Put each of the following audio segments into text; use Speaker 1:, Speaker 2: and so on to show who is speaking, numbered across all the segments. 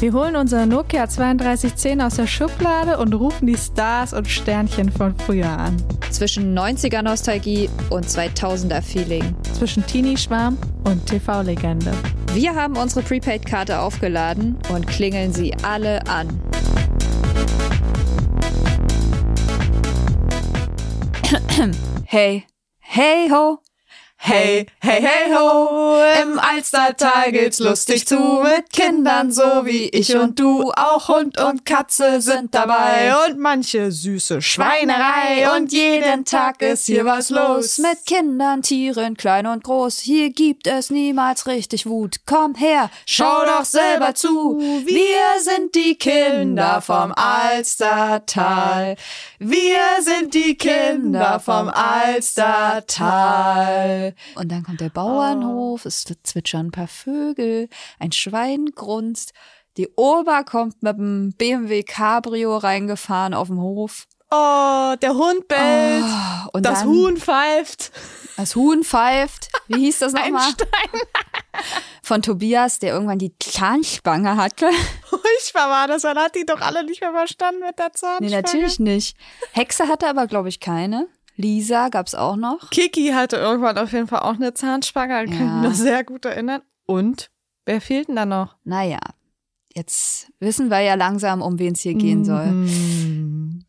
Speaker 1: Wir holen unser Nokia 3210 aus der Schublade und rufen die Stars und Sternchen von früher an.
Speaker 2: Zwischen 90er Nostalgie und 2000er Feeling.
Speaker 1: Zwischen Teenie-Schwarm und TV-Legende.
Speaker 2: Wir haben unsere Prepaid-Karte aufgeladen und klingeln sie alle an. Hey, hey ho,
Speaker 1: Hey, hey, hey ho, im Alstertal geht's lustig zu mit Kindern so wie ich und du. Auch Hund und Katze sind dabei und manche süße Schweinerei und jeden Tag ist hier was los.
Speaker 2: Mit Kindern, Tieren, klein und groß, hier gibt es niemals richtig Wut. Komm her,
Speaker 1: Schau doch selber zu, wir sind die Kinder vom Alstertal. Wir sind die Kinder vom Alstertal.
Speaker 2: Und dann kommt der Bauernhof, es zwitschern ein paar Vögel, ein Schwein grunzt, die Ober kommt mit dem BMW Cabrio reingefahren auf dem Hof.
Speaker 1: Oh, der Hund bellt,
Speaker 2: Oh, und
Speaker 1: das
Speaker 2: dann
Speaker 1: Huhn pfeift.
Speaker 2: Das Huhn pfeift. Wie hieß das nochmal?
Speaker 1: Stein.
Speaker 2: Von Tobias, der irgendwann die Zahnspange hatte.
Speaker 1: War das, man hat die doch alle nicht mehr verstanden mit der Zahnspange.
Speaker 2: Nee, natürlich nicht. Hexe hatte aber, glaube ich, keine. Lisa gab's auch noch.
Speaker 1: Kiki hatte irgendwann auf jeden Fall auch eine Zahnspange, da kann ich
Speaker 2: Ja.
Speaker 1: mich noch sehr gut erinnern. Und wer fehlt denn da noch?
Speaker 2: Naja, jetzt wissen wir ja langsam, um wen es hier gehen soll.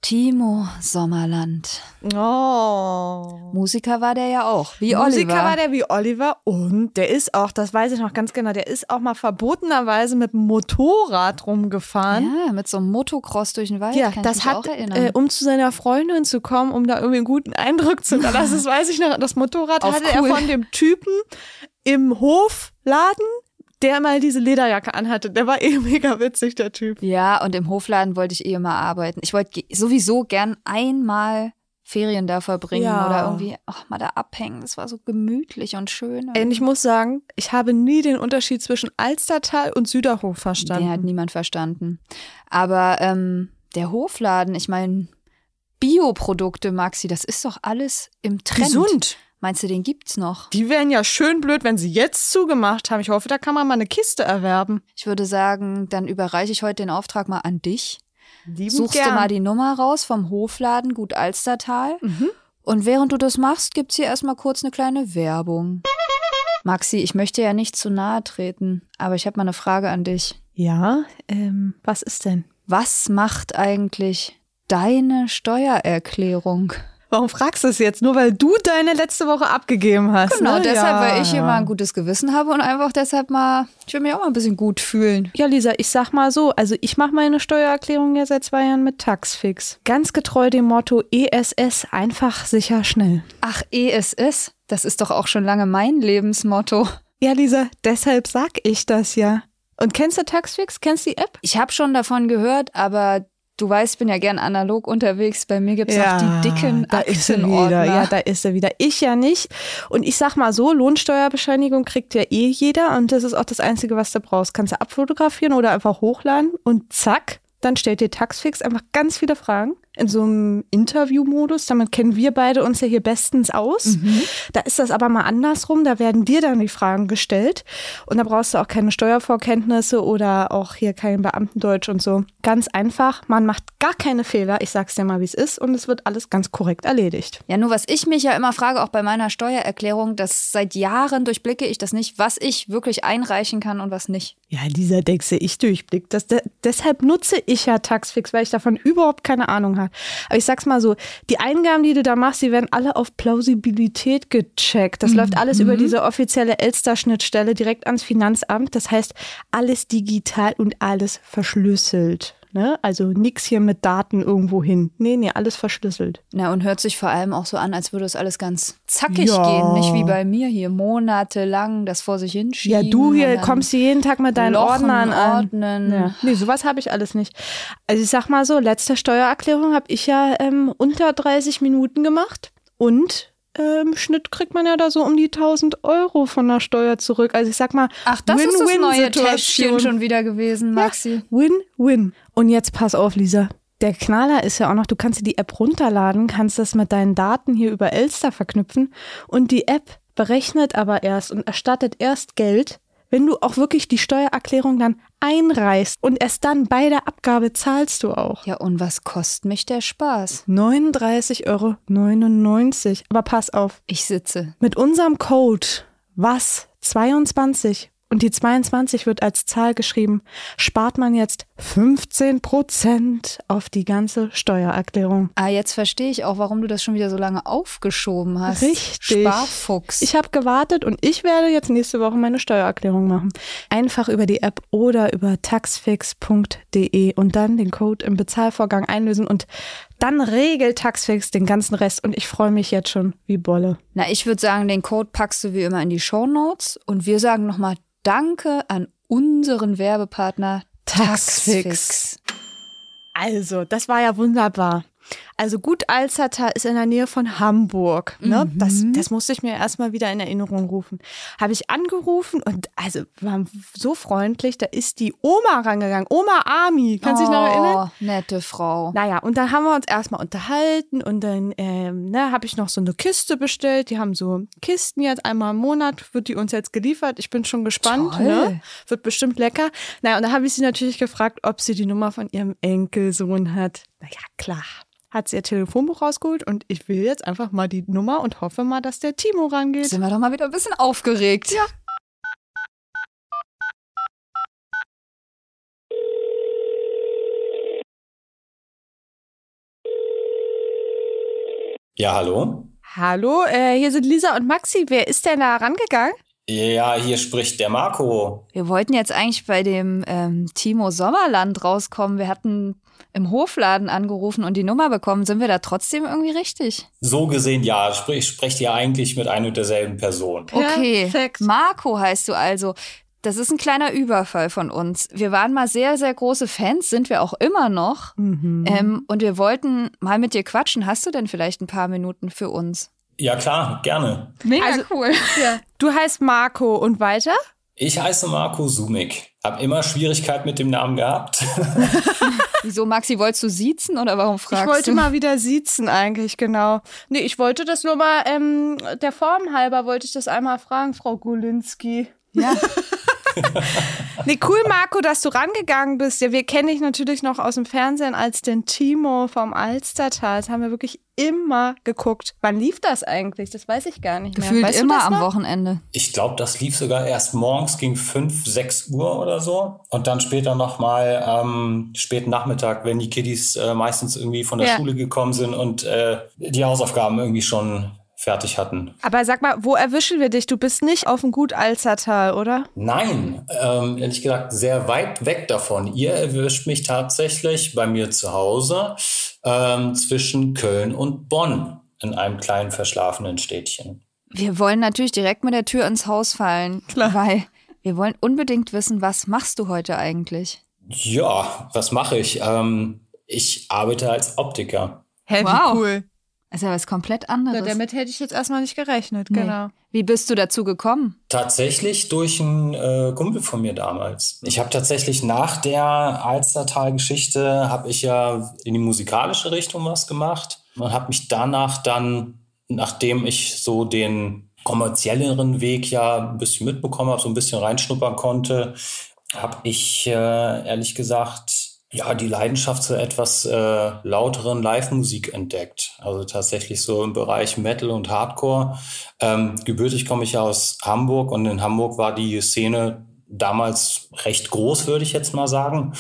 Speaker 2: Timo Sommerland.
Speaker 1: Oh.
Speaker 2: Musiker war der ja auch, wie
Speaker 1: Musiker
Speaker 2: Oliver.
Speaker 1: war der wie Oliver und der ist auch, das weiß ich noch ganz genau, der ist auch mal verbotenerweise mit dem Motorrad rumgefahren.
Speaker 2: ja, mit so einem Motocross durch den Wald.
Speaker 1: Ja,
Speaker 2: kann
Speaker 1: das hat, äh, um zu seiner Freundin zu kommen, um da irgendwie einen guten Eindruck zu hinterlassen. Das weiß ich noch. Das Motorrad hatte
Speaker 2: cool.
Speaker 1: er von dem Typen im Hofladen, der mal diese Lederjacke anhatte. Der war eh mega witzig, der Typ.
Speaker 2: ja, und im Hofladen wollte ich eh mal arbeiten. Ich wollte sowieso gern einmal Ferien da verbringen
Speaker 1: Ja.
Speaker 2: oder irgendwie ach, mal da abhängen. Das war so gemütlich und schön.
Speaker 1: Und ich muss sagen, ich habe nie den Unterschied zwischen Alstertal und Süderhof verstanden.
Speaker 2: Den hat niemand verstanden. Aber ähm, der Hofladen, ich meine, Bioprodukte, Maxi, das ist doch alles im Trend.
Speaker 1: Gesund.
Speaker 2: Meinst du, den gibt's noch?
Speaker 1: Die wären ja schön blöd, wenn sie jetzt zugemacht haben. Ich hoffe, da kann man mal eine Kiste erwerben.
Speaker 2: Ich würde sagen, dann überreiche ich heute den Auftrag mal an dich.
Speaker 1: Lieben
Speaker 2: Suchst
Speaker 1: gern.
Speaker 2: du mal die Nummer raus vom Hofladen Gut Alstertal.
Speaker 1: Mhm.
Speaker 2: Und während du das machst, gibt's hier erstmal kurz eine kleine Werbung. Maxi, ich möchte ja nicht zu nahe treten, aber ich habe mal eine Frage an dich.
Speaker 1: Ja, ähm, was ist denn?
Speaker 2: Was macht eigentlich deine Steuererklärung?
Speaker 1: Warum fragst du es jetzt? Nur weil du deine letzte Woche abgegeben hast.
Speaker 2: Genau,
Speaker 1: ne?
Speaker 2: deshalb,
Speaker 1: ja.
Speaker 2: weil ich hier mal ein gutes Gewissen habe und einfach deshalb mal, ich will mich auch mal ein bisschen gut fühlen.
Speaker 1: Ja, Lisa, ich sag mal so, also ich mache meine Steuererklärung ja seit zwei Jahren mit Taxfix. Ganz getreu dem Motto ESS, einfach, sicher, schnell.
Speaker 2: Ach, ESS, das ist doch auch schon lange mein Lebensmotto.
Speaker 1: Ja, Lisa, deshalb sag ich das ja. Und kennst du Taxfix? Kennst du die App?
Speaker 2: Ich habe schon davon gehört, aber du weißt, ich bin ja gern analog unterwegs. Bei mir gibt's auch die dicken
Speaker 1: da ist er wieder. Ja, da ist er wieder. Ich ja nicht. Und ich sag mal so, Lohnsteuerbescheinigung kriegt ja eh jeder und das ist auch das Einzige, was du brauchst. Kannst du abfotografieren oder einfach hochladen und zack, dann stellt dir Taxfix einfach ganz viele Fragen in so einem Interviewmodus. Damit kennen wir beide uns ja hier bestens aus. Da ist das aber mal andersrum. Da werden dir dann die Fragen gestellt und da brauchst du auch keine Steuervorkenntnisse oder auch hier kein Beamtendeutsch und so. Ganz einfach. Man macht gar keine Fehler. Ich sag's dir mal, wie es ist und es wird alles ganz korrekt erledigt.
Speaker 2: Ja, nur was ich mich ja immer frage, auch bei meiner Steuererklärung, dass seit Jahren durchblicke ich das nicht, was ich wirklich einreichen kann und was nicht.
Speaker 1: Ja, dieser Dexe, ich durchblick. Das, de deshalb nutze ich ja Taxfix, weil ich davon überhaupt keine Ahnung habe. Aber ich sag's mal so, die Eingaben, die du da machst, die werden alle auf Plausibilität gecheckt. Das läuft alles über diese offizielle Elster-Schnittstelle direkt ans Finanzamt. Das heißt, alles digital und alles verschlüsselt. Ne? Also nix hier mit Daten irgendwo hin. Nee, nee, alles verschlüsselt.
Speaker 2: Na, und hört sich vor allem auch so an, als würde es alles ganz zackig
Speaker 1: Ja.
Speaker 2: gehen. Nicht wie bei mir hier monatelang das vor sich hinschieben.
Speaker 1: Ja, du hier kommst hier jeden Tag mit deinen
Speaker 2: Lochen,
Speaker 1: Ordnern an.
Speaker 2: ordnen.
Speaker 1: Ja. Nee, sowas habe ich alles nicht. Also ich sag mal so, letzte Steuererklärung habe ich ja ähm, unter 30 Minuten gemacht und im Schnitt kriegt man ja da so um die 1000 Euro von der Steuer zurück. Also ich sag mal,
Speaker 2: Ach, das ist das neue Täschchen schon wieder gewesen, Maxi.
Speaker 1: Win-win. Und jetzt pass auf, Lisa. Der Knaller ist ja auch noch, du kannst dir die App runterladen, kannst das mit deinen Daten hier über Elster verknüpfen und die App berechnet aber erst und erstattet erst Geld, wenn du auch wirklich die Steuererklärung dann einreißt und erst dann bei der Abgabe zahlst du auch.
Speaker 2: Ja, und was kostet mich der Spaß?
Speaker 1: 39,99 Euro. Aber pass auf.
Speaker 2: Ich sitze.
Speaker 1: Mit unserem Code was 22 und die 22 wird als Zahl geschrieben, spart man jetzt 15 Prozent auf die ganze Steuererklärung.
Speaker 2: Ah, jetzt verstehe ich auch, warum du das schon wieder so lange aufgeschoben hast.
Speaker 1: Richtig.
Speaker 2: Sparfuchs.
Speaker 1: Ich habe gewartet und ich werde jetzt nächste Woche meine Steuererklärung machen. Einfach über die App oder über taxfix.de und dann den Code im Bezahlvorgang einlösen und dann regelt Taxfix den ganzen Rest und ich freue mich jetzt schon wie Bolle.
Speaker 2: Na, ich würde sagen, den Code packst du wie immer in die Show Notes und wir sagen nochmal Danke an unseren Werbepartner
Speaker 1: Taxfix.
Speaker 2: Taxfix.
Speaker 1: Also, das war ja wunderbar. Also gut Alzertal ist in der Nähe von Hamburg. Ne?
Speaker 2: Mhm.
Speaker 1: Das, das musste ich mir erstmal wieder in Erinnerung rufen. Habe ich angerufen und also waren so freundlich, da ist die Oma rangegangen. Oma Ami, kannst du dich noch erinnern?
Speaker 2: Oh, nette Frau.
Speaker 1: Naja, und dann haben wir uns erstmal unterhalten und dann ähm, ne, habe ich noch so eine Kiste bestellt. Die haben so Kisten jetzt einmal im Monat, wird die uns jetzt geliefert. Ich bin schon gespannt.
Speaker 2: Toll.
Speaker 1: Ne? Wird bestimmt lecker. Naja, und dann habe ich sie natürlich gefragt, ob sie die Nummer von ihrem Enkelsohn hat. Naja, klar. Hat sie ihr Telefonbuch rausgeholt und ich will jetzt einfach mal die Nummer und hoffe mal, dass der Timo rangeht.
Speaker 2: Sind wir doch mal wieder ein bisschen aufgeregt. Ja.
Speaker 3: Ja, hallo?
Speaker 1: Hallo, äh, hier sind Lisa und Maxi. Wer ist denn da rangegangen?
Speaker 3: Ja, hier spricht der Marco.
Speaker 2: Wir wollten jetzt eigentlich bei dem ähm, Timo Sommerland rauskommen. Wir hatten im Hofladen angerufen und die Nummer bekommen. Sind wir da trotzdem irgendwie richtig?
Speaker 3: So gesehen, ja, sprich, sprecht ihr eigentlich mit einer und derselben Person.
Speaker 2: Okay.
Speaker 1: Perfekt.
Speaker 2: Marco heißt du also. Das ist ein kleiner Überfall von uns. Wir waren mal sehr, sehr große Fans, sind wir auch immer noch.
Speaker 1: Mhm.
Speaker 2: Ähm, und wir wollten mal mit dir quatschen. Hast du denn vielleicht ein paar Minuten für uns?
Speaker 3: Ja, klar, gerne.
Speaker 2: Mega
Speaker 1: Also-
Speaker 2: cool.
Speaker 1: Du heißt Marco und weiter?
Speaker 3: Ich heiße Marco Sumik. Hab immer Schwierigkeit mit dem Namen gehabt.
Speaker 2: Wieso, Maxi, wolltest du siezen oder warum fragst
Speaker 1: ich wollte
Speaker 2: du?
Speaker 1: mal wieder siezen eigentlich, genau. Nee, ich wollte das nur mal, ähm, der Form halber wollte ich das einmal fragen, Frau Gulinski.
Speaker 2: Ja.
Speaker 1: Nee, cool, Marco, dass du rangegangen bist. Ja, wir kennen dich natürlich noch aus dem Fernsehen als den Timo vom Alstertal. Das haben wir wirklich immer geguckt. Wann lief das eigentlich? Das weiß ich gar nicht mehr.
Speaker 2: Gefühlt
Speaker 1: weißt du
Speaker 2: immer
Speaker 1: das
Speaker 2: am
Speaker 1: noch?
Speaker 2: Wochenende.
Speaker 3: Ich glaube, das lief sogar erst morgens gegen 5, 6 Uhr oder so. Und dann später nochmal ähm, späten Nachmittag, wenn die Kiddies äh, meistens irgendwie von der
Speaker 1: Ja.
Speaker 3: Schule gekommen sind und äh, die Hausaufgaben irgendwie schon fertig hatten.
Speaker 1: Aber sag mal, wo erwischen wir dich? Du bist nicht auf dem Gut Alstertal, oder?
Speaker 3: Nein, ähm, ehrlich gesagt, sehr weit weg davon. Ihr erwischt mich tatsächlich bei mir zu Hause ähm, zwischen Köln und Bonn in einem kleinen verschlafenen Städtchen.
Speaker 2: Wir wollen natürlich direkt mit der Tür ins Haus fallen,
Speaker 1: Klar.
Speaker 2: weil wir wollen unbedingt wissen, was machst du heute eigentlich?
Speaker 3: Ja, was mache ich? Ähm, ich arbeite als Optiker.
Speaker 1: Hä,
Speaker 2: Wow.
Speaker 1: wie cool.
Speaker 2: Das ist ja was komplett
Speaker 1: Ja,
Speaker 2: anderes.
Speaker 1: damit hätte ich jetzt erstmal nicht gerechnet,
Speaker 2: Nee.
Speaker 1: genau.
Speaker 2: Wie bist du dazu gekommen?
Speaker 3: Tatsächlich durch einen äh, Kumpel von mir damals. Ich habe tatsächlich nach der Alstertal-Geschichte habe ich ja in die musikalische Richtung was gemacht und habe mich danach dann, nachdem ich so den kommerzielleren Weg ja ein bisschen mitbekommen habe, so ein bisschen reinschnuppern konnte, habe ich äh, ehrlich gesagt ja die Leidenschaft zu etwas äh, lauteren Live-Musik entdeckt. Also tatsächlich so im Bereich Metal und Hardcore. Ähm, gebürtig komme ich ja aus Hamburg und in Hamburg war die Szene damals recht groß, würde ich jetzt mal sagen.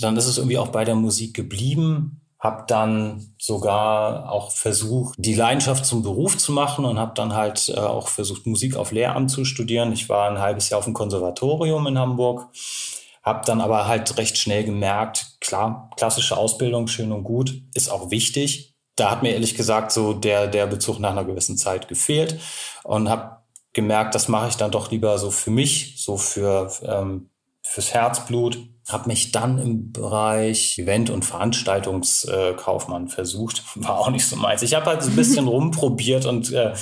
Speaker 3: Dann ist es irgendwie auch bei der Musik geblieben. Hab dann sogar auch versucht, die Leidenschaft zum Beruf zu machen und habe dann halt äh, auch versucht, Musik auf Lehramt zu studieren. Ich war ein halbes Jahr auf dem Konservatorium in Hamburg, habe dann aber halt recht schnell gemerkt, klar, klassische Ausbildung, schön und gut, ist auch wichtig. Da hat mir ehrlich gesagt so der, der Bezug nach einer gewissen Zeit gefehlt und habe gemerkt, das mache ich dann doch lieber so für mich, so für ähm, fürs Herzblut. habe mich dann im Bereich Event- und Veranstaltungskaufmann versucht. War auch nicht so meins. Ich habe halt so ein bisschen rumprobiert und äh,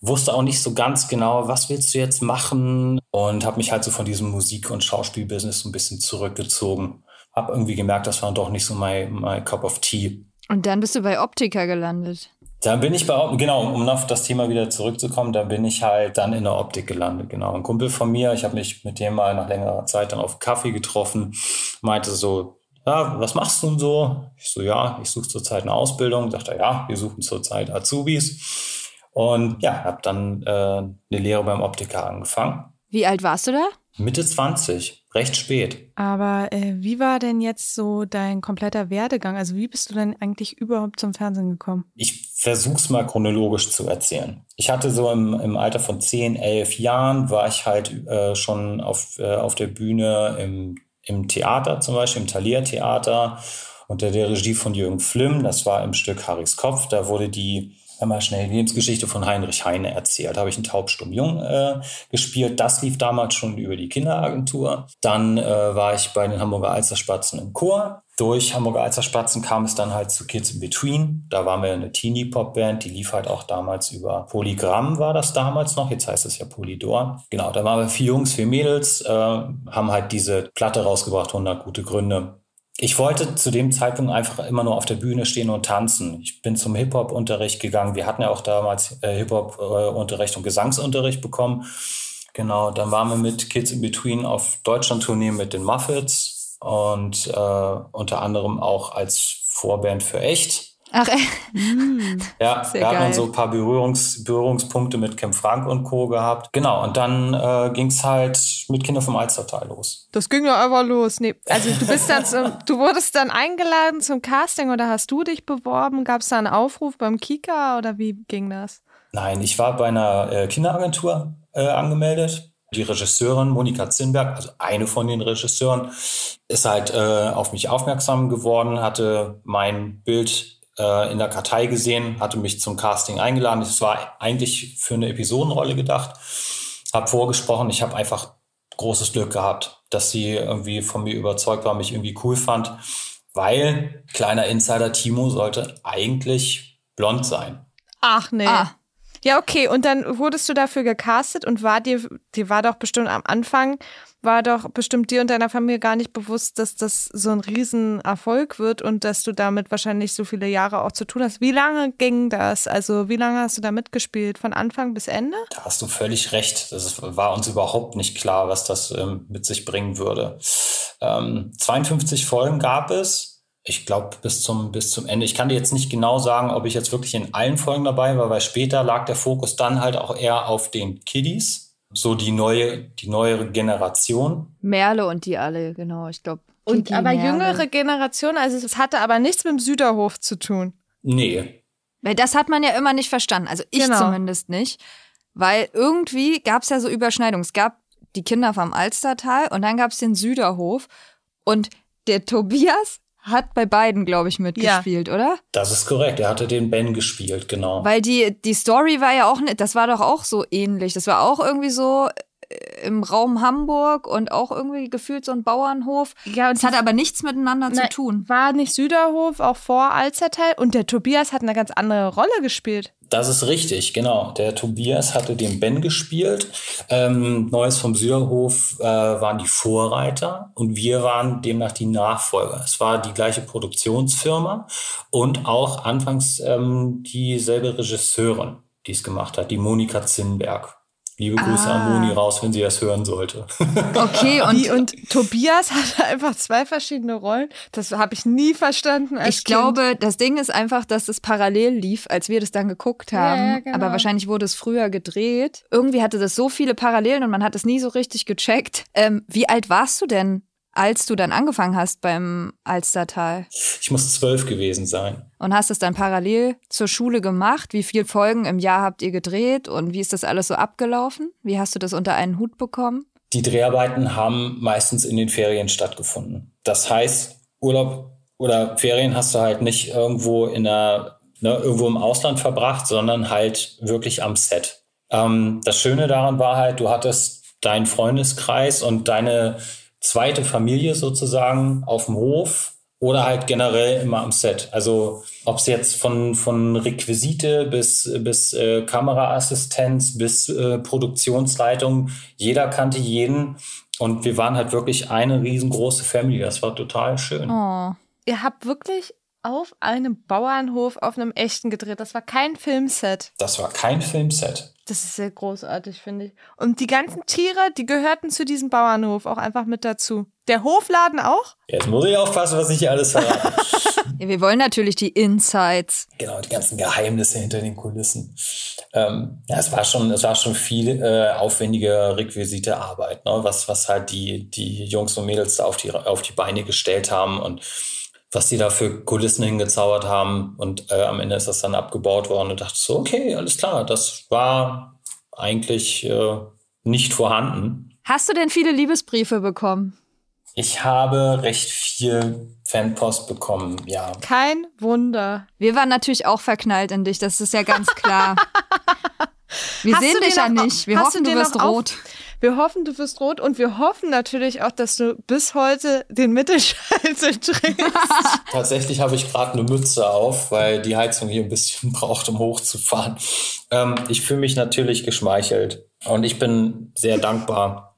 Speaker 3: wusste auch nicht so ganz genau, was willst du jetzt machen und habe mich halt so von diesem Musik- und Schauspielbusiness so ein bisschen zurückgezogen. Habe irgendwie gemerkt, das war doch nicht so mein, my cup of tea.
Speaker 2: Und dann bist du bei Optiker gelandet.
Speaker 3: Dann bin ich bei, genau, um auf das Thema wieder zurückzukommen, dann bin ich halt dann in der Optik gelandet, genau. Ein Kumpel von mir, ich habe mich mit dem mal nach längerer Zeit dann auf Kaffee getroffen, meinte so, ja, was machst du denn so? Ich so, ja, ich suche zurzeit eine Ausbildung. Dachte, ja, wir suchen zurzeit Azubis. Und ja, habe dann äh, eine Lehre beim Optiker angefangen.
Speaker 2: Wie alt warst du da?
Speaker 3: Mitte 20, recht spät.
Speaker 1: Aber äh, wie war denn jetzt so dein kompletter Werdegang? Also wie bist du denn eigentlich überhaupt zum Fernsehen gekommen?
Speaker 3: Ich versuch's mal chronologisch zu erzählen. Ich hatte so im, im Alter von 10, 11 Jahren, war ich halt äh, schon auf, äh, auf der Bühne im, im Theater zum Beispiel, im Thalia Theater unter der Regie von Jürgen Flimm. Das war im Stück Harrys Kopf. Da wurde die einmal schnell die Lebensgeschichte von Heinrich Heine erzählt. Da habe ich einen taubstumm Jung äh, gespielt. Das lief damals schon über die Kinderagentur. Dann äh, war ich bei den Hamburger Alsterspatzen im Chor. Durch Hamburger Alsterspatzen kam es dann halt zu Kids in Between. Da waren wir eine Teenie-Pop-Band, die lief halt auch damals über Polygramm, war das damals noch. Jetzt heißt es ja Polydor. Genau, da waren wir vier Jungs, vier Mädels, äh, haben halt diese Platte rausgebracht, 100 gute Gründe ich wollte zu dem Zeitpunkt einfach immer nur auf der Bühne stehen und tanzen. Ich bin zum Hip-Hop-Unterricht gegangen. Wir hatten ja auch damals äh, Hip-Hop-Unterricht und Gesangsunterricht bekommen. Genau, dann waren wir mit Kids in Between auf Deutschland-Tournee mit den Muffets und äh, unter anderem auch als Vorband für echt.
Speaker 2: Ach,
Speaker 3: mm, ja, Sehr wir geil. hatten so ein paar Berührungs Berührungspunkte mit Kim Frank und Co. gehabt. Genau, und dann äh, ging es halt mit Kinder vom Alstertal los.
Speaker 1: Das ging ja einfach los. Nee, also du bist dann zum, du wurdest dann eingeladen zum Casting oder hast du dich beworben? Gab es da einen Aufruf beim Kika oder wie ging das?
Speaker 3: Nein, ich war bei einer äh, Kinderagentur äh, angemeldet. Die Regisseurin Monika Zinnberg, also eine von den Regisseuren, ist halt äh, auf mich aufmerksam geworden, hatte mein Bild äh, in der Kartei gesehen, hatte mich zum Casting eingeladen. Es war eigentlich für eine Episodenrolle gedacht. Habe vorgesprochen, ich habe einfach großes Glück gehabt, dass sie irgendwie von mir überzeugt war, mich irgendwie cool fand, weil kleiner Insider Timo sollte eigentlich blond sein.
Speaker 1: Ach nee. Ah. Ja, okay. Und dann wurdest du dafür gecastet und war dir, dir war doch bestimmt am Anfang war doch bestimmt dir und deiner Familie gar nicht bewusst, dass das so ein Riesenerfolg wird und dass du damit wahrscheinlich so viele Jahre auch zu tun hast. Wie lange ging das? Also wie lange hast du da mitgespielt? Von Anfang bis Ende?
Speaker 3: Da hast du völlig recht. Das war uns überhaupt nicht klar, was das ähm, mit sich bringen würde. Ähm, 52 Folgen gab es. Ich glaube, bis zum, bis zum Ende. Ich kann dir jetzt nicht genau sagen, ob ich jetzt wirklich in allen Folgen dabei war, weil später lag der Fokus dann halt auch eher auf den Kiddies so die neue, die neuere Generation.
Speaker 2: Merle und die alle, genau, ich glaube.
Speaker 1: Und aber Merle. jüngere Generation, also es hatte aber nichts mit dem Süderhof zu tun.
Speaker 3: Nee.
Speaker 2: Weil das hat man ja immer nicht verstanden. Also ich genau. zumindest nicht. Weil irgendwie gab es ja so Überschneidungen. Es gab die Kinder vom Alstertal und dann gab es den Süderhof. Und der Tobias hat bei beiden, glaube ich, mitgespielt, ja. oder?
Speaker 3: Das ist korrekt. Er hatte den Ben gespielt, genau.
Speaker 2: Weil die, die Story war ja auch, das war doch auch so ähnlich. Das war auch irgendwie so äh, im Raum Hamburg und auch irgendwie gefühlt so ein Bauernhof. Ja, und es hat aber nichts miteinander na, zu tun.
Speaker 1: War nicht Süderhof auch vor Alzerteil? Und der Tobias hat eine ganz andere Rolle gespielt.
Speaker 3: Das ist richtig, genau. Der Tobias hatte den Ben gespielt. Ähm, Neues vom Süderhof äh, waren die Vorreiter und wir waren demnach die Nachfolger. Es war die gleiche Produktionsfirma und auch anfangs ähm, dieselbe Regisseurin, die es gemacht hat, die Monika Zinnberg. Liebe Grüße ah. an Moni raus, wenn sie das hören sollte.
Speaker 1: Okay, und, und Tobias hatte einfach zwei verschiedene Rollen. Das habe ich nie verstanden.
Speaker 2: ich kind. glaube, das Ding ist einfach, dass es parallel lief, als wir das dann geguckt haben. Ja, ja, genau. Aber wahrscheinlich wurde es früher gedreht. Irgendwie hatte das so viele Parallelen und man hat es nie so richtig gecheckt. Ähm, wie alt warst du denn, als du dann angefangen hast beim Alstertal?
Speaker 3: Ich muss zwölf gewesen sein.
Speaker 2: Und hast es dann parallel zur Schule gemacht? Wie viele Folgen im Jahr habt ihr gedreht und wie ist das alles so abgelaufen? Wie hast du das unter einen Hut bekommen?
Speaker 3: Die Dreharbeiten haben meistens in den Ferien stattgefunden. Das heißt, Urlaub oder Ferien hast du halt nicht irgendwo in der, ne, irgendwo im Ausland verbracht, sondern halt wirklich am Set. Ähm, das Schöne daran war halt, du hattest deinen Freundeskreis und deine zweite Familie sozusagen auf dem Hof oder halt generell immer am Set. Also ob es jetzt von, von Requisite bis, bis äh, Kameraassistenz bis äh, Produktionsleitung, jeder kannte jeden. Und wir waren halt wirklich eine riesengroße Family. Das war total schön.
Speaker 1: Oh. Ihr habt wirklich auf einem Bauernhof auf einem echten gedreht. Das war kein Filmset.
Speaker 3: Das war kein Filmset.
Speaker 1: Das ist sehr großartig, finde ich. Und die ganzen Tiere, die gehörten zu diesem Bauernhof auch einfach mit dazu. Der Hofladen auch?
Speaker 3: Jetzt muss ich aufpassen, was ich hier alles verrate.
Speaker 2: ja, wir wollen natürlich die Insights.
Speaker 3: Genau, die ganzen Geheimnisse hinter den Kulissen. Ähm, ja, es war schon, es war schon viel äh, aufwendige requisite Arbeit, ne? was, was halt die, die Jungs und Mädels da auf die, auf die Beine gestellt haben und was die da für Kulissen hingezaubert haben. Und äh, am Ende ist das dann abgebaut worden und dachte so, okay, alles klar, das war eigentlich äh, nicht vorhanden.
Speaker 2: Hast du denn viele Liebesbriefe bekommen?
Speaker 3: Ich habe recht viel Fanpost bekommen, ja.
Speaker 1: Kein Wunder.
Speaker 2: Wir waren natürlich auch verknallt in dich, das ist ja ganz klar. Wir hast sehen dich ja nicht. Wir hoffen, du, du wirst rot.
Speaker 1: Wir hoffen, du wirst rot und wir hoffen natürlich auch, dass du bis heute den Mittelschalter trägst.
Speaker 3: Tatsächlich habe ich gerade eine Mütze auf, weil die Heizung hier ein bisschen braucht, um hochzufahren. Ähm, ich fühle mich natürlich geschmeichelt und ich bin sehr dankbar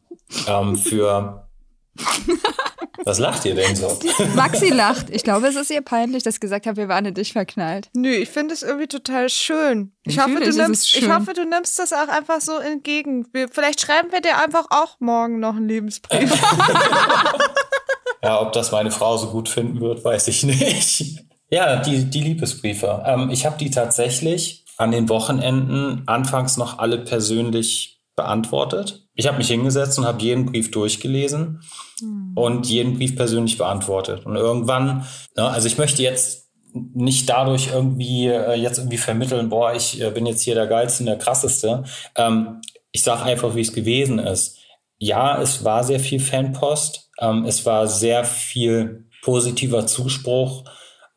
Speaker 3: ähm, für was lacht ihr denn so?
Speaker 2: Maxi lacht. Ich glaube, es ist ihr peinlich, dass ich gesagt habe, wir waren in dich verknallt.
Speaker 1: Nö, ich finde es irgendwie total schön. Ich hoffe, du nimmst, ich hoffe, du nimmst das auch einfach so entgegen. Wir, vielleicht schreiben wir dir einfach auch morgen noch einen Lebensbrief.
Speaker 3: ja, ob das meine Frau so gut finden wird, weiß ich nicht. Ja, die, die Liebesbriefe. Ähm, ich habe die tatsächlich an den Wochenenden anfangs noch alle persönlich beantwortet. Ich habe mich hingesetzt und habe jeden Brief durchgelesen mhm. und jeden Brief persönlich beantwortet. Und irgendwann, ne, also ich möchte jetzt nicht dadurch irgendwie äh, jetzt irgendwie vermitteln, boah, ich äh, bin jetzt hier der geilste und der krasseste. Ähm, ich sage einfach, wie es gewesen ist. Ja, es war sehr viel Fanpost. Ähm, es war sehr viel positiver Zuspruch.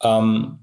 Speaker 3: Ähm,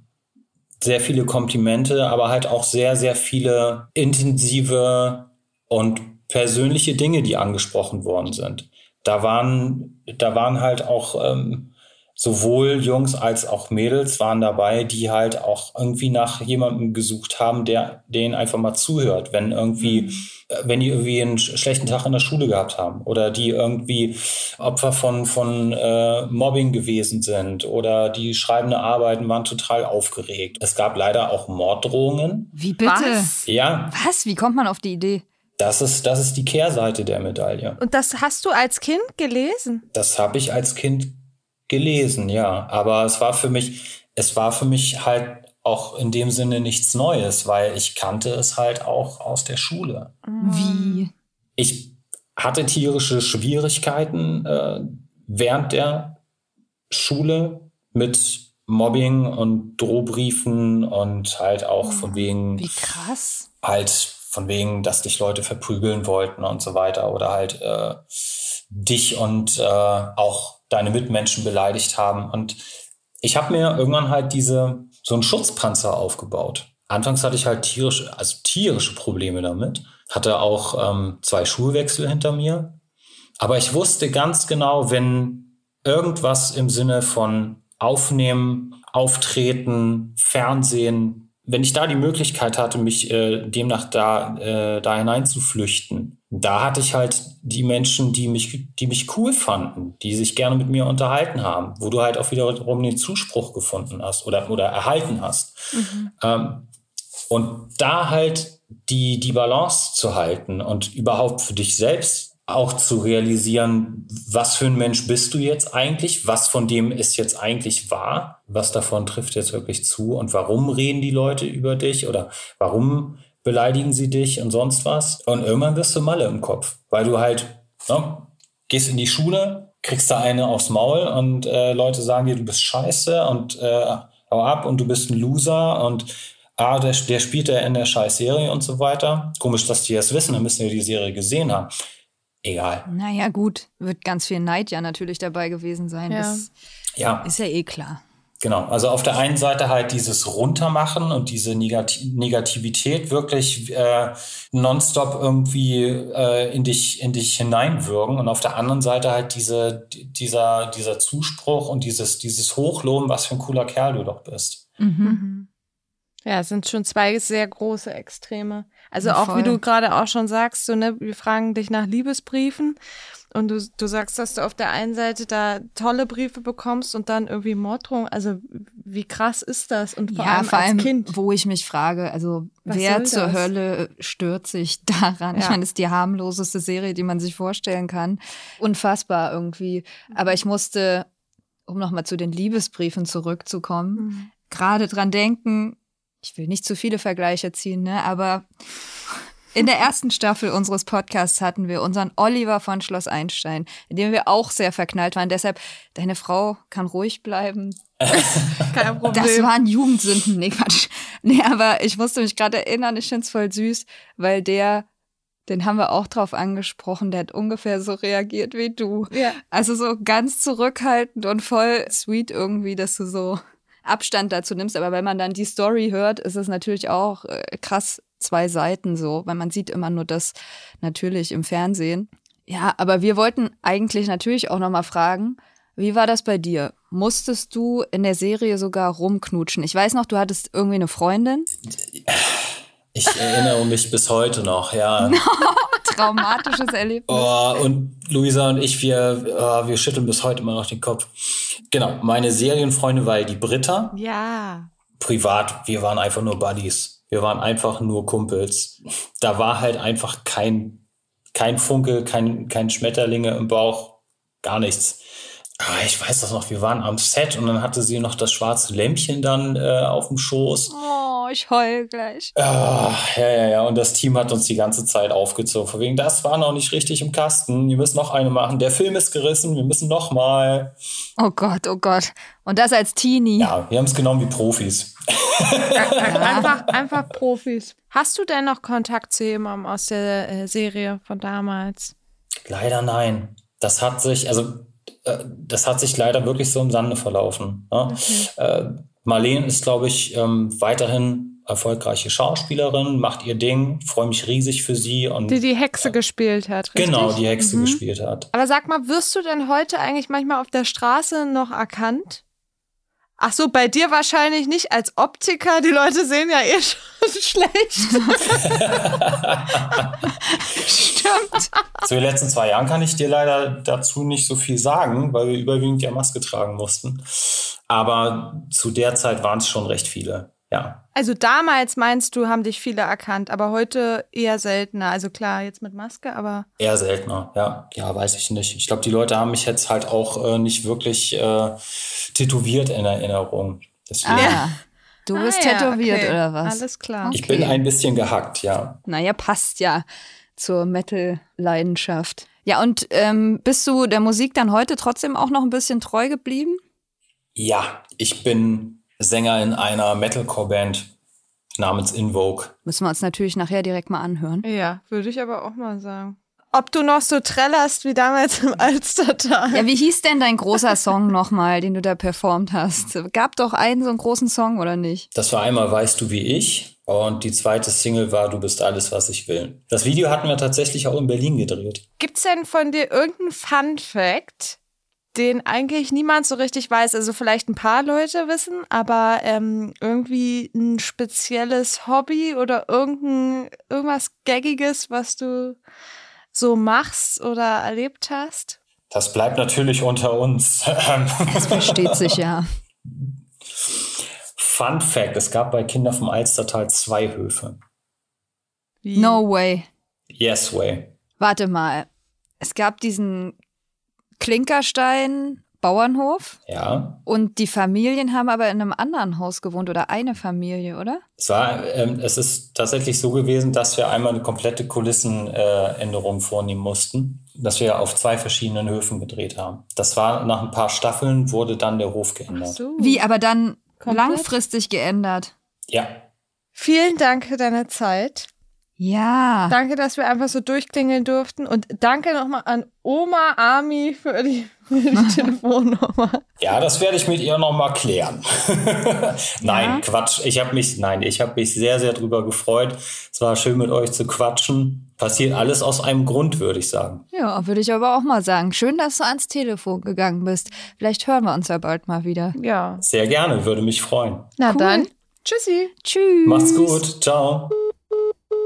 Speaker 3: sehr viele Komplimente, aber halt auch sehr, sehr viele intensive und persönliche Dinge, die angesprochen worden sind. Da waren, da waren halt auch ähm, sowohl Jungs als auch Mädels waren dabei, die halt auch irgendwie nach jemandem gesucht haben, der denen einfach mal zuhört, wenn irgendwie, mhm. Äh, wenn die irgendwie einen schlechten Tag in der Schule gehabt haben oder die irgendwie Opfer von von äh, Mobbing gewesen sind oder die schreibende Arbeiten waren total aufgeregt. Es gab leider auch Morddrohungen.
Speaker 2: Wie bitte? Was?
Speaker 3: Ja.
Speaker 2: Was? Wie kommt man auf die Idee?
Speaker 3: Das ist, das ist die Kehrseite der Medaille.
Speaker 1: Und das hast du als Kind gelesen?
Speaker 3: Das habe ich als Kind gelesen, ja. Aber es war für mich, es war für mich halt auch in dem Sinne nichts Neues, weil ich kannte es halt auch aus der Schule.
Speaker 2: Wie?
Speaker 3: Ich hatte tierische Schwierigkeiten äh, während der Schule mit Mobbing und Drohbriefen und halt auch von wegen.
Speaker 2: Wie krass.
Speaker 3: Halt von wegen, dass dich Leute verprügeln wollten und so weiter oder halt äh, dich und äh, auch deine Mitmenschen beleidigt haben. Und ich habe mir irgendwann halt diese so einen Schutzpanzer aufgebaut. Anfangs hatte ich halt tierische, also tierische Probleme damit, hatte auch ähm, zwei Schulwechsel hinter mir. Aber ich wusste ganz genau, wenn irgendwas im Sinne von Aufnehmen, Auftreten, Fernsehen, wenn ich da die Möglichkeit hatte, mich äh, demnach da, äh, da hineinzuflüchten, da hatte ich halt die Menschen, die mich, die mich cool fanden, die sich gerne mit mir unterhalten haben, wo du halt auch wiederum den Zuspruch gefunden hast oder, oder erhalten hast. Mhm. Ähm, und da halt die, die Balance zu halten und überhaupt für dich selbst auch zu realisieren, was für ein Mensch bist du jetzt eigentlich, was von dem ist jetzt eigentlich wahr, was davon trifft jetzt wirklich zu? Und warum reden die Leute über dich? Oder warum beleidigen sie dich und sonst was. Und irgendwann wirst du Malle im Kopf, weil du halt ne, gehst in die Schule, kriegst da eine aufs Maul und äh, Leute sagen dir, du bist scheiße und äh, hau ab und du bist ein Loser und ah, der, der spielt ja in der scheiß Serie und so weiter. Komisch, dass die das wissen, dann müssen die die Serie gesehen haben egal.
Speaker 2: Naja, gut, wird ganz viel Neid ja natürlich dabei gewesen sein. Ja, das ja. ist ja eh klar.
Speaker 3: Genau, also auf der einen Seite halt dieses Runtermachen und diese Negati Negativität wirklich äh, nonstop irgendwie äh, in dich in dich hineinwirken und auf der anderen Seite halt diese dieser dieser Zuspruch und dieses dieses Hochloben, was für ein cooler Kerl du doch bist. Mhm.
Speaker 1: mhm. Ja, es sind schon zwei sehr große Extreme. Also ja, auch wie du gerade auch schon sagst, so ne, wir fragen dich nach Liebesbriefen und du, du sagst, dass du auf der einen Seite da tolle Briefe bekommst und dann irgendwie Morddrohungen. Also wie krass ist das? Und
Speaker 2: vor ja, allem vor als allem, Kind. Wo ich mich frage, also Was wer zur das? Hölle stört sich daran? Ja. Ich meine, das ist die harmloseste Serie, die man sich vorstellen kann. Unfassbar irgendwie. Aber ich musste, um nochmal zu den Liebesbriefen zurückzukommen, mhm. gerade dran denken, ich will nicht zu viele Vergleiche ziehen, ne? Aber in der ersten Staffel unseres Podcasts hatten wir unseren Oliver von Schloss Einstein, in dem wir auch sehr verknallt waren. Deshalb, deine Frau kann ruhig bleiben. Kein Problem. Das waren Jugendsünden. Nee, Quatsch. Nee, aber ich musste mich gerade erinnern, ich finde es voll süß, weil der, den haben wir auch drauf angesprochen, der hat ungefähr so reagiert wie du. Ja. Also so ganz zurückhaltend und voll sweet irgendwie, dass du so Abstand dazu nimmst. Aber wenn man dann die Story hört, ist es natürlich auch äh, krass zwei Seiten so, weil man sieht immer nur das natürlich im Fernsehen. Ja, aber wir wollten eigentlich natürlich auch nochmal fragen, wie war das bei dir? Musstest du in der Serie sogar rumknutschen? Ich weiß noch, du hattest irgendwie eine Freundin.
Speaker 3: Ich erinnere mich bis heute noch, ja.
Speaker 2: Traumatisches Erlebnis.
Speaker 3: Oh, und Luisa und ich, wir, oh, wir schütteln bis heute immer noch den Kopf. Genau, meine Serienfreundin war die Britta.
Speaker 1: Ja.
Speaker 3: Privat, wir waren einfach nur Buddies. Wir waren einfach nur Kumpels. Da war halt einfach kein, kein Funke, kein, kein Schmetterlinge im Bauch, gar nichts. Aber ich weiß das noch, wir waren am Set und dann hatte sie noch das schwarze Lämpchen dann äh, auf dem Schoß.
Speaker 2: Oh, ich heul gleich.
Speaker 3: Ah, ja, ja, ja. Und das Team hat uns die ganze Zeit aufgezogen. Von wegen, das war noch nicht richtig im Kasten. Wir müssen noch eine machen. Der Film ist gerissen. Wir müssen noch mal.
Speaker 2: Oh Gott, oh Gott. Und das als Teenie.
Speaker 3: Ja, wir haben es genommen wie Profis.
Speaker 1: einfach, einfach Profis. Hast du denn noch Kontakt zu jemandem aus der äh, Serie von damals?
Speaker 3: Leider nein. Das hat sich, also äh, das hat sich leider wirklich so im Sande verlaufen. Ne? Okay. Marlene ist, glaube ich, ähm, weiterhin erfolgreiche Schauspielerin, macht ihr Ding, freue mich riesig für sie. Und,
Speaker 1: die die Hexe äh, gespielt hat,
Speaker 3: richtig? Genau, die Hexe mhm. gespielt hat.
Speaker 1: Aber sag mal, wirst du denn heute eigentlich manchmal auf der Straße noch erkannt? Ach so, bei dir wahrscheinlich nicht als Optiker. Die Leute sehen ja eh schon schlecht.
Speaker 3: Stimmt. Zu den letzten zwei Jahren kann ich dir leider dazu nicht so viel sagen, weil wir überwiegend ja Maske tragen mussten. Aber zu der Zeit waren es schon recht viele ja.
Speaker 1: Also damals meinst du, haben dich viele erkannt, aber heute eher seltener. Also klar, jetzt mit Maske, aber.
Speaker 3: Eher seltener, ja. Ja, weiß ich nicht. Ich glaube, die Leute haben mich jetzt halt auch äh, nicht wirklich äh, tätowiert in Erinnerung.
Speaker 2: Deswegen. Ah. Du bist ah, ja, tätowiert okay. oder was?
Speaker 1: Alles klar.
Speaker 3: Ich okay. bin ein bisschen gehackt, ja.
Speaker 2: Naja, passt ja zur Metal-Leidenschaft. Ja, und ähm, bist du der Musik dann heute trotzdem auch noch ein bisschen treu geblieben?
Speaker 3: Ja, ich bin Sänger in einer Metalcore-Band namens Invoke.
Speaker 2: Müssen wir uns natürlich nachher direkt mal anhören.
Speaker 1: Ja, würde ich aber auch mal sagen. Ob du noch so trällerst wie damals im Alstertal.
Speaker 2: Ja, wie hieß denn dein großer Song nochmal, den du da performt hast? Gab doch einen so einen großen Song, oder nicht?
Speaker 3: Das war einmal Weißt du wie ich und die zweite Single war Du bist alles, was ich will. Das Video hatten wir tatsächlich auch in Berlin gedreht.
Speaker 1: Gibt's denn von dir irgendeinen Fun Fact, den eigentlich niemand so richtig weiß. Also vielleicht ein paar Leute wissen, aber ähm, irgendwie ein spezielles Hobby oder irgendein, irgendwas Gaggiges, was du so machst oder erlebt hast?
Speaker 3: Das bleibt natürlich unter uns.
Speaker 2: Das versteht sich ja.
Speaker 3: Fun Fact: Es gab bei Kinder vom Alstertal zwei Höfe.
Speaker 2: Wie? No way.
Speaker 3: Yes way.
Speaker 2: Warte mal. Es gab diesen Klinkerstein Bauernhof.
Speaker 3: Ja.
Speaker 2: Und die Familien haben aber in einem anderen Haus gewohnt oder eine Familie, oder?
Speaker 3: Es war, ähm, es ist tatsächlich so gewesen, dass wir einmal eine komplette Kulissenänderung äh, vornehmen mussten, dass wir auf zwei verschiedenen Höfen gedreht haben. Das war nach ein paar Staffeln wurde dann der Hof geändert.
Speaker 2: So. Wie, aber dann Komplett? langfristig geändert?
Speaker 3: Ja.
Speaker 1: Vielen Dank für deine Zeit.
Speaker 2: Ja.
Speaker 1: Danke, dass wir einfach so durchklingeln durften. Und danke nochmal an Oma Ami für die, für die Telefonnummer.
Speaker 3: Ja, das werde ich mit ihr nochmal klären. nein, ja. Quatsch. Ich habe mich, nein, ich habe mich sehr, sehr drüber gefreut. Es war schön mit euch zu quatschen. Passiert alles aus einem Grund, würde ich sagen.
Speaker 2: Ja, würde ich aber auch mal sagen. Schön, dass du ans Telefon gegangen bist. Vielleicht hören wir uns ja bald mal wieder.
Speaker 1: Ja.
Speaker 3: Sehr gerne, würde mich freuen.
Speaker 1: Na cool. dann. Tschüssi.
Speaker 2: Tschüss.
Speaker 3: Macht's gut. Ciao.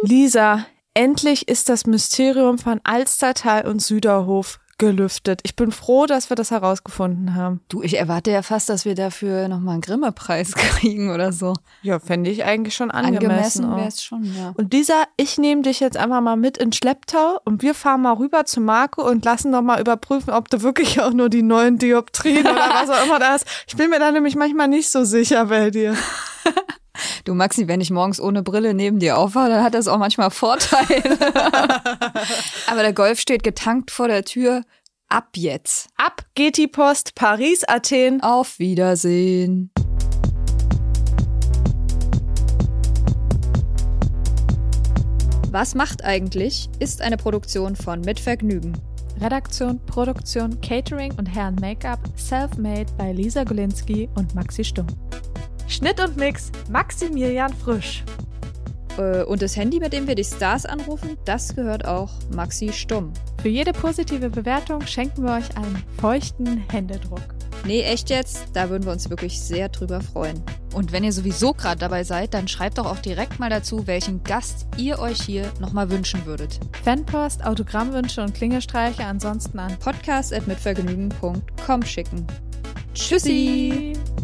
Speaker 1: Lisa, endlich ist das Mysterium von Alstertal und Süderhof gelüftet. Ich bin froh, dass wir das herausgefunden haben.
Speaker 2: Du, ich erwarte ja fast, dass wir dafür nochmal einen Grimme-Preis kriegen oder so.
Speaker 1: Ja, fände ich eigentlich schon angemessen.
Speaker 2: Angemessen wäre es schon, ja.
Speaker 1: Und Lisa, ich nehme dich jetzt einfach mal mit in Schlepptau und wir fahren mal rüber zu Marco und lassen noch mal überprüfen, ob du wirklich auch nur die neuen Dioptrien oder was auch immer da hast. Ich bin mir da nämlich manchmal nicht so sicher bei dir.
Speaker 2: Du Maxi, wenn ich morgens ohne Brille neben dir aufwache, dann hat das auch manchmal Vorteile. Aber der Golf steht getankt vor der Tür. Ab jetzt.
Speaker 1: Ab geht die Post. Paris, Athen.
Speaker 2: Auf Wiedersehen. Was macht eigentlich? ist eine Produktion von Mit Vergnügen.
Speaker 1: Redaktion, Produktion, Catering und Herren Make-up self-made bei Lisa Golinski und Maxi Stumm. Schnitt und Mix Maximilian Frisch.
Speaker 2: Äh, und das Handy, mit dem wir die Stars anrufen, das gehört auch Maxi Stumm.
Speaker 1: Für jede positive Bewertung schenken wir euch einen feuchten Händedruck.
Speaker 2: Nee, echt jetzt? Da würden wir uns wirklich sehr drüber freuen. Und wenn ihr sowieso gerade dabei seid, dann schreibt doch auch direkt mal dazu, welchen Gast ihr euch hier nochmal wünschen würdet.
Speaker 1: Fanpost, Autogrammwünsche und Klingelstreiche ansonsten an
Speaker 2: podcast.mitvergnügen.com schicken. Tschüssi. Tschüssi.